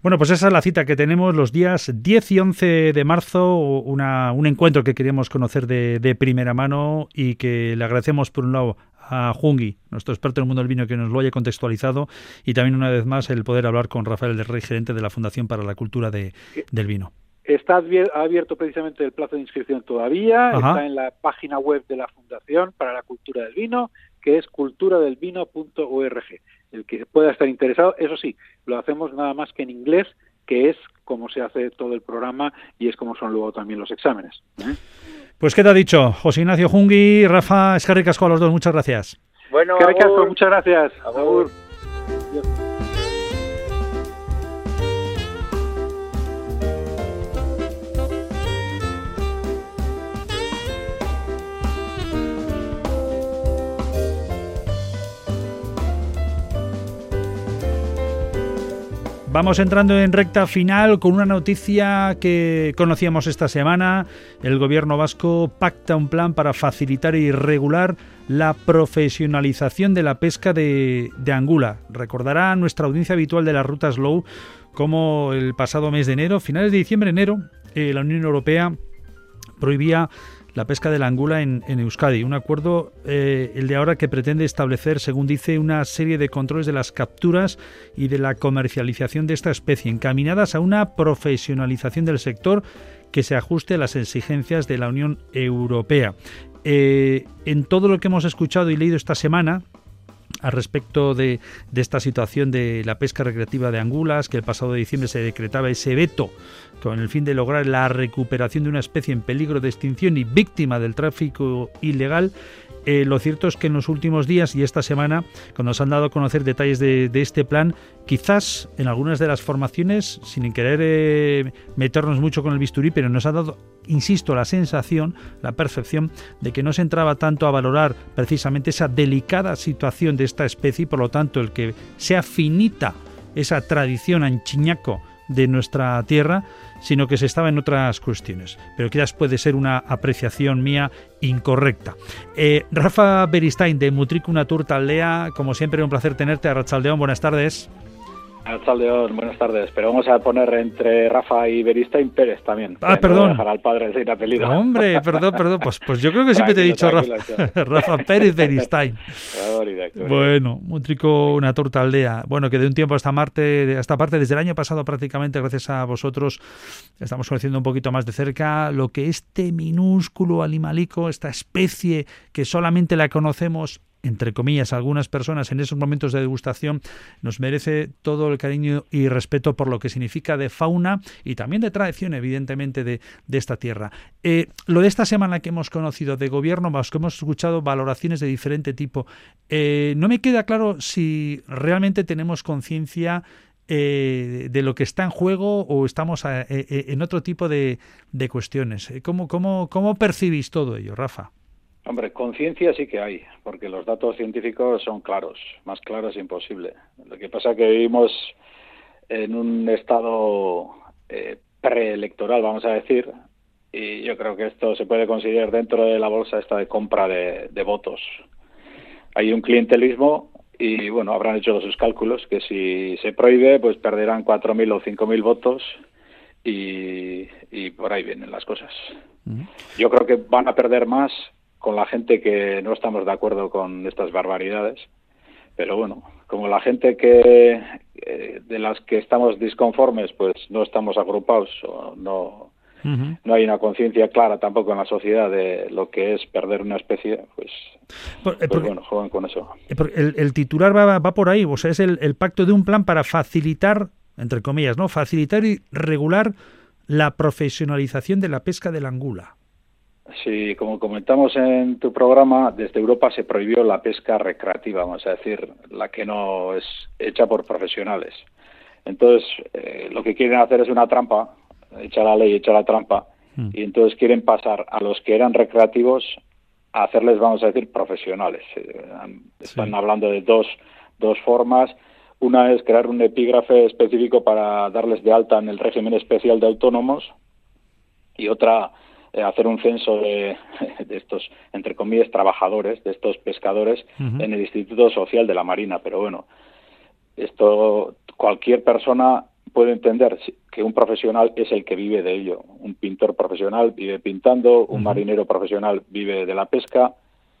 Bueno, pues esa es la cita que tenemos los días 10 y 11 de marzo, una, un encuentro que queríamos conocer de, de primera mano y que le agradecemos por un lado a Jungi, nuestro experto en el mundo del vino, que nos lo haya contextualizado y también una vez más el poder hablar con Rafael del Rey, gerente de la Fundación para la Cultura de, del Vino. Está abierto precisamente el plazo de inscripción todavía, está en la página web de la Fundación para la Cultura del Vino, que es culturadelvino.org. El que pueda estar interesado, eso sí, lo hacemos nada más que en inglés, que es como se hace todo el programa y es como son luego también los exámenes. ¿eh? Pues queda dicho, José Ignacio Jungui, Rafa Escarricasco a los dos, muchas gracias. Bueno, muchas gracias. Vamos entrando en recta final con una noticia que conocíamos esta semana. El gobierno vasco pacta un plan para facilitar y regular la profesionalización de la pesca de, angula. Recordará nuestra audiencia habitual de las rutas low como el pasado mes de enero, finales de diciembre, enero, eh, la Unión Europea prohibía la pesca de la angula en, Euskadi. Un acuerdo, eh, el de ahora, que pretende establecer, según dice, una serie de controles de las capturas y de la comercialización de esta especie, encaminadas a una profesionalización del sector que se ajuste a las exigencias de la Unión Europea. Eh, en todo lo que hemos escuchado y leído esta semana, al respecto de, esta situación de la pesca recreativa de angulas, que el pasado de diciembre se decretaba ese veto con el fin de lograr la recuperación de una especie en peligro de extinción y víctima del tráfico ilegal, eh, lo cierto es que en los últimos días y esta semana, cuando se han dado a conocer detalles de, este plan, quizás en algunas de las formaciones, sin querer eh, meternos mucho con el bisturí, pero nos ha dado, insisto, la sensación, la percepción de que no se entraba tanto a valorar precisamente esa delicada situación de esta especie y por lo tanto el que sea finita esa tradición anchiñaco de nuestra tierra, sino que se estaba en otras cuestiones. Pero quizás puede ser una apreciación mía incorrecta. Eh, Rafa Beristain de Mutricuna Turta Aldea, como siempre, un placer tenerte. a Rachaldeón, buenas tardes. León, buenas tardes. Pero vamos a poner entre Rafa y Beristain Pérez también. Ah, perdón. dejar al padre sin apellido. Hombre, perdón, perdón. Pues, pues yo creo que siempre te he dicho Rafa, (laughs) Rafa, Pérez Beristain. bueno, un trico, una torta aldea. Bueno, que de un tiempo hasta Marte, esta parte, desde el año pasado prácticamente, gracias a vosotros, estamos conociendo un poquito más de cerca lo que este minúsculo animalico, esta especie que solamente la conocemos entre comillas, algunas personas en esos momentos de degustación, nos merece todo el cariño y respeto por lo que significa de fauna y también de tradición, evidentemente, de, esta tierra. Eh, lo de esta semana que hemos conocido de gobierno, más que hemos escuchado valoraciones de diferente tipo, eh, no me queda claro si realmente tenemos conciencia eh, de lo que está en juego o estamos en otro tipo de, de cuestiones. ¿Cómo, cómo, ¿Cómo percibís todo ello, Rafa? Hombre, conciencia sí que hay, porque los datos científicos son claros, más claros imposible. Lo que pasa es que vivimos en un estado eh, preelectoral, vamos a decir, y yo creo que esto se puede considerar dentro de la bolsa esta de compra de, votos. Hay un clientelismo y, bueno, habrán hecho sus cálculos, que si se prohíbe, pues perderán 4.000 o 5.000 votos y, y por ahí vienen las cosas. Yo creo que van a perder más con la gente que no estamos de acuerdo con estas barbaridades. Pero bueno, como la gente que eh, de las que estamos disconformes, pues no estamos agrupados o no, no hay una conciencia clara tampoco en la sociedad de lo que es perder una especie, pues, eh, pues bueno, juegan con eso. Eh, el, el titular va, va, por ahí, o sea, es el, el pacto de un plan para facilitar, entre comillas, ¿no? Facilitar y regular la profesionalización de la pesca de la angula. Sí, como comentamos en tu programa, desde Europa se prohibió la pesca recreativa, vamos a decir, la que no es hecha por profesionales. Entonces, eh, lo que quieren hacer es una trampa, echar la ley, echar la trampa, hmm. y entonces quieren pasar a los que eran recreativos a hacerles, vamos a decir, profesionales. Eh, están hablando de dos, dos formas. Una es crear un epígrafe específico para darles de alta en el régimen especial de autónomos y otra eh, hacer un censo (laughs) de, estos, entre comillas, trabajadores, de estos pescadores en el Instituto Social de la Marina. Pero bueno, esto cualquier persona puede entender que un profesional es el que vive de ello. Un pintor profesional vive pintando, un marinero profesional vive de la pesca,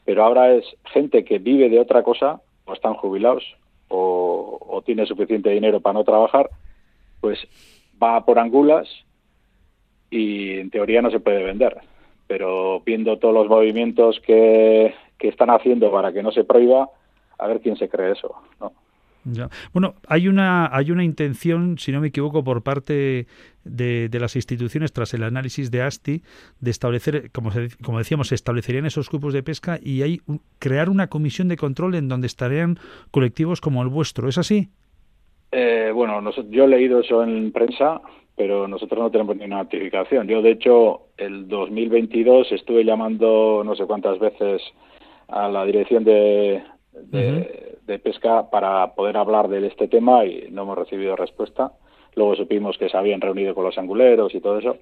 pero ahora es gente que vive de otra cosa, o están jubilados, o, o tiene suficiente dinero para no trabajar, pues va por angulas y en teoría no se puede vender. Pero viendo todos los movimientos que, que están haciendo para que no se prohíba, a ver quién se cree eso, ¿no? Ya. Bueno, hay una, hay una intención, si no me equivoco, por parte de, de las instituciones, tras el análisis de ASTI, de establecer, como, como decíamos, se establecerían esos grupos de pesca y hay crear una comisión de control en donde estarían colectivos como el vuestro. ¿Es así? Eh, bueno, yo he leído eso en prensa, pero nosotros no tenemos ninguna notificación. Yo, de hecho, el 2022 estuve llamando no sé cuántas veces a la dirección de, de, pesca para poder hablar de este tema y no hemos recibido respuesta. Luego supimos que se habían reunido con los anguleros y todo eso,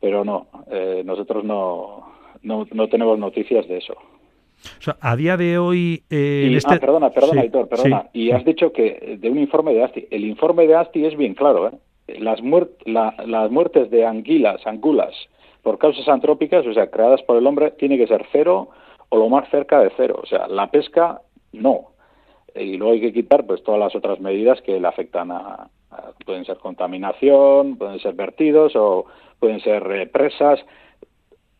pero no, eh, nosotros no, no, no tenemos noticias de eso. O sea, a día de hoy... Eh, este Ah, perdona, perdona, perdona. y has dicho que de un informe de ASTI. El informe de ASTI es bien claro, ¿eh? Las, las muertes de anguilas, angulas, por causas antrópicas, o sea, creadas por el hombre, tiene que ser cero o lo más cerca de cero. O sea, la pesca no. Y luego hay que quitar pues todas las otras medidas que le afectan a, pueden ser contaminación, pueden ser vertidos o pueden ser eh, presas.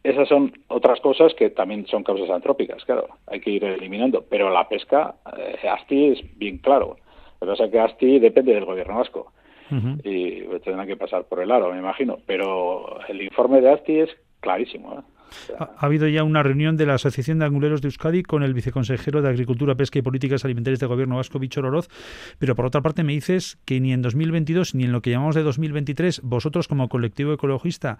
Esas son otras cosas que también son causas antrópicas, claro, hay que ir eliminando. Pero la pesca, eh, ASTI es bien claro. Lo que pasa es que ASTI depende del gobierno vasco y tendrán que pasar por el aro, me imagino. Pero el informe de ASTI es clarísimo. ¿eh? Ha, habido ya una reunión de la Asociación de Anguleros de Euskadi con el viceconsejero de Agricultura, Pesca y Políticas Alimentarias del Gobierno Vasco, Bichor Oroz, pero por otra parte me dices que ni en 2022 ni en lo que llamamos de 2023, vosotros como colectivo ecologista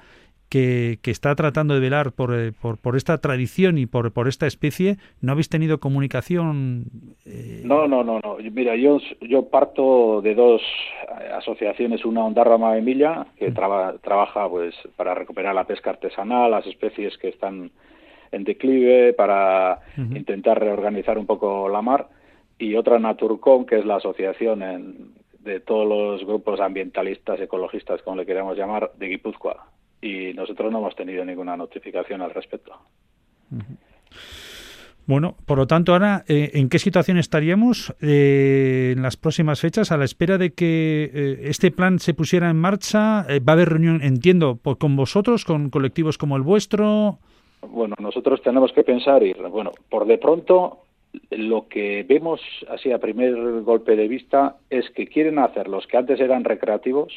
que, está tratando de velar eh, por, por, esta tradición y por, por esta especie, ¿no habéis tenido comunicación? Eh? No, no, no, no. Mira, yo, yo parto de dos asociaciones, una Ondarrama Emilia, que mm. trabaja pues para recuperar la pesca artesanal, las especies que están en declive, para intentar reorganizar un poco la mar, y otra Naturcom, que es la asociación de todos los grupos ambientalistas, ecologistas, como le queramos llamar, de Guipúzcoa. Y nosotros no hemos tenido ninguna notificación al respecto. Bueno, por lo tanto, ahora, eh, ¿en qué situación estaríamos eh, en las próximas fechas a la espera de que eh, este plan se pusiera en marcha? ¿Va a haber reunión, entiendo, con vosotros, con colectivos como el vuestro? Bueno, nosotros tenemos que pensar y, bueno, por de pronto, lo que vemos así a primer golpe de vista es que quieren hacer los que antes eran recreativos,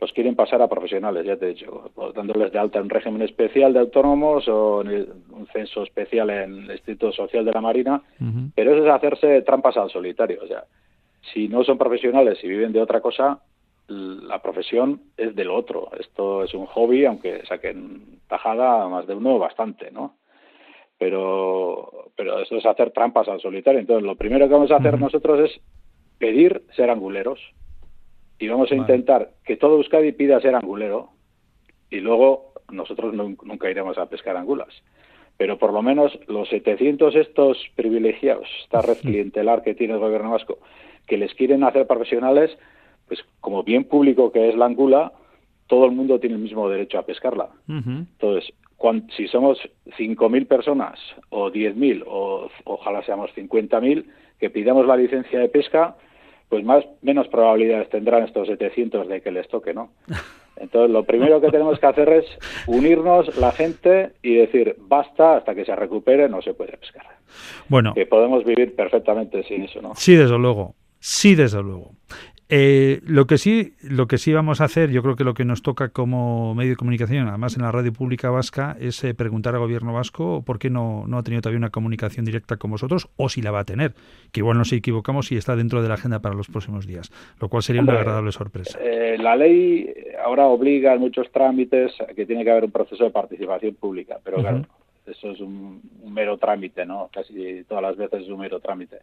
los quieren pasar a profesionales, ya te he dicho, dándoles de alta en régimen especial de autónomos o en un censo especial en el Instituto Social de la Marina, pero eso es hacerse trampas al solitario. O sea, si no son profesionales y viven de otra cosa, la profesión es del otro. Esto es un hobby, aunque saquen tajada más de uno, bastante, ¿no? Pero, pero eso es hacer trampas al solitario. Entonces, lo primero que vamos a hacer nosotros es pedir ser anguleros y vamos a intentar que todo Euskadi pida ser angulero y luego nosotros nunca iremos a pescar angulas. Pero por lo menos los 700 estos privilegiados, esta red (laughs) clientelar que tiene el gobierno vasco, que les quieren hacer profesionales, pues como bien público que es la angula, todo el mundo tiene el mismo derecho a pescarla. Entonces, si somos 5.000 personas o 10.000 o ojalá seamos 50.000 que pidamos la licencia de pesca, pues más menos probabilidades tendrán estos 700 de que les toque, ¿no? Entonces, lo primero que tenemos que hacer es unirnos la gente y decir, basta, hasta que se recupere no se puede pescar. Bueno. Que podemos vivir perfectamente sin eso, ¿no? Sí, desde luego. Sí, desde luego. Eh, lo que sí, lo que sí vamos a hacer, yo creo que lo que nos toca como medio de comunicación, además en la radio pública vasca, es eh, preguntar al gobierno vasco por qué no, no ha tenido todavía una comunicación directa con vosotros, o si la va a tener, que igual nos equivocamos si está dentro de la agenda para los próximos días, lo cual sería una agradable sorpresa. Eh, la ley ahora obliga en muchos trámites a que tiene que haber un proceso de participación pública, pero claro, eso es un, mero trámite, ¿no? Casi todas las veces es un mero trámite.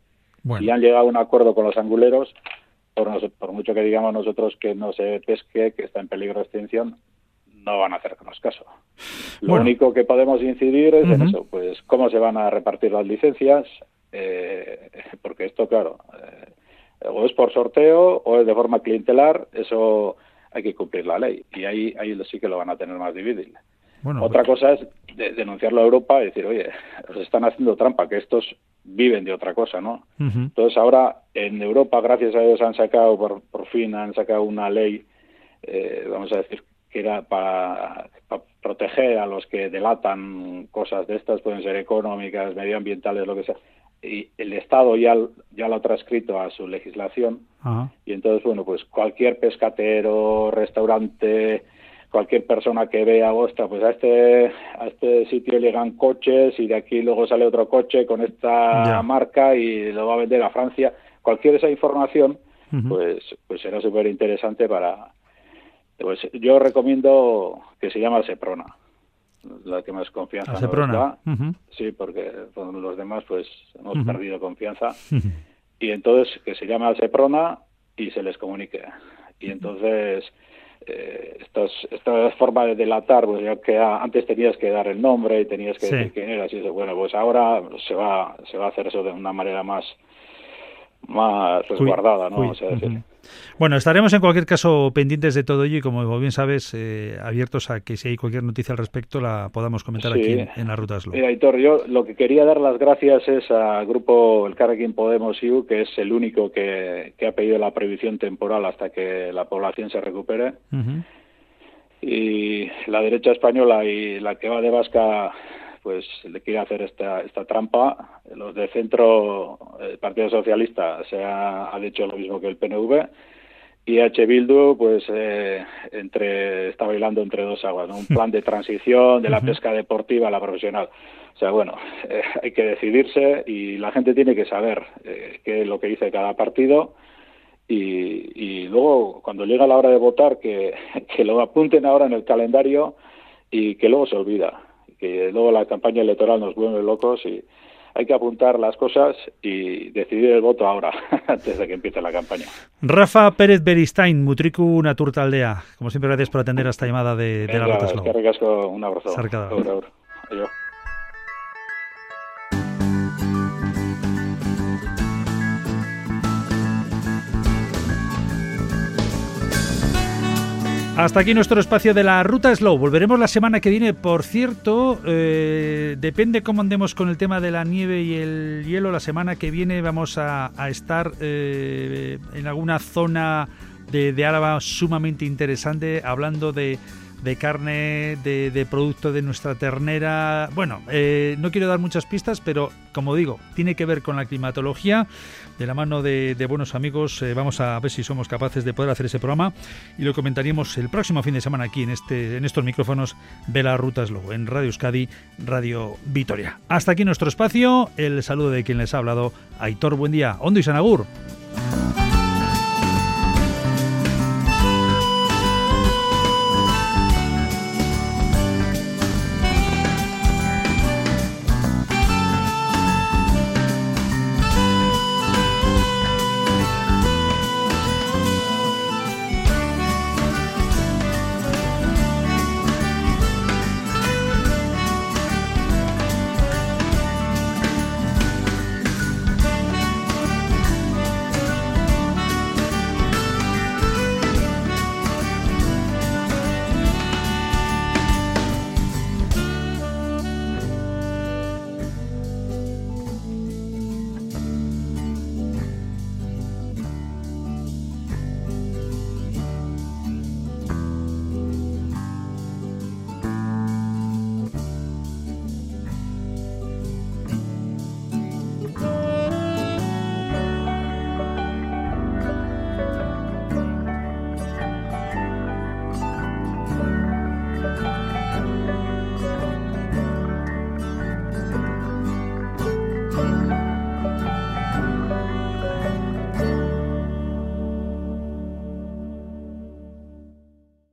Y han llegado a un acuerdo con los anguleros por, mucho que digamos nosotros que no se pesque, que está en peligro de extinción, no van a hacernos caso. Lo único que podemos incidir es en eso, pues cómo se van a repartir las licencias, eh, (laughs) porque esto, claro, eh, o es por sorteo o es de forma clientelar, eso hay que cumplir la ley y ahí, ahí sí que lo van a tener más difícil. Otra pues cosa es denunciarlo a Europa y decir, oye, os están haciendo trampa, que estos viven de otra cosa, ¿no? Entonces ahora en Europa, gracias a Dios, han sacado, por, fin han sacado una ley, eh, vamos a decir, que era para, proteger a los que delatan cosas de estas, pueden ser económicas, medioambientales, lo que sea. Y el Estado ya, ya lo ha transcrito a su legislación. Y entonces, bueno, pues cualquier pescatero, restaurante, cualquier persona que vea, ostras, pues a este, a este sitio llegan coches y de aquí luego sale otro coche con esta marca y lo va a vender a Francia. Cualquier esa información, pues, pues será súper interesante para... Pues yo recomiendo que se llama Seprona, la que más confianza Seprona. Sí, porque con los demás pues hemos perdido confianza. Y entonces que se llame Seprona y se les comunique. Y entonces eh, esta forma de delatar, pues ya que antes tenías que dar el nombre y tenías que decir quién eras, y bueno, pues ahora se va, se va a hacer eso de una manera más más resguardada, ¿no? Bueno, estaremos en cualquier caso pendientes de todo ello y como bien sabes, eh, abiertos a que si hay cualquier noticia al respecto la podamos comentar aquí en, la Ruta Slow. Mira, Hitor, yo lo que quería dar las gracias es al grupo El Carrequín Podemos IU, que es el único que, ha pedido la prohibición temporal hasta que la población se recupere. Y la derecha española y la que va de vasca pues le quiere hacer esta, esta trampa. Los de centro, el Partido Socialista se ha, ha dicho lo mismo que el PNV y H. Bildu pues eh, entre está bailando entre dos aguas, un plan de transición de la (laughs) pesca deportiva a la profesional. O sea, bueno, eh, hay que decidirse y la gente tiene que saber eh, qué es lo que dice cada partido y, y, luego cuando llega la hora de votar que, que lo apunten ahora en el calendario y que luego se olvida, que luego la campaña electoral nos vuelve locos y hay que apuntar las cosas y decidir el voto ahora, (laughs) antes de que empiece la campaña. Rafa Pérez Beristain, Mutriku Naturtaldea. Como siempre, gracias por atender a esta llamada de, de la Ruta Slow. un abrazo. Adiós. Hasta aquí nuestro espacio de la Ruta Slow. Volveremos la semana que viene. Por cierto, eh, depende cómo andemos con el tema de la nieve y el hielo. La semana que viene vamos a, estar eh, en alguna zona de, de Álava sumamente interesante, hablando de de carne, de, producto de nuestra ternera. Bueno, eh, no quiero dar muchas pistas, pero como digo, tiene que ver con la climatología. De la mano de, buenos amigos, eh, vamos a ver si somos capaces de poder hacer ese programa y lo comentaríamos el próximo fin de semana aquí en, este, en estos micrófonos de la Rutas Lobo, en Radio Euskadi, Radio Vitoria. Hasta aquí nuestro espacio. El saludo de quien les ha hablado, Aitor Buen día. Ondo y Sanagur.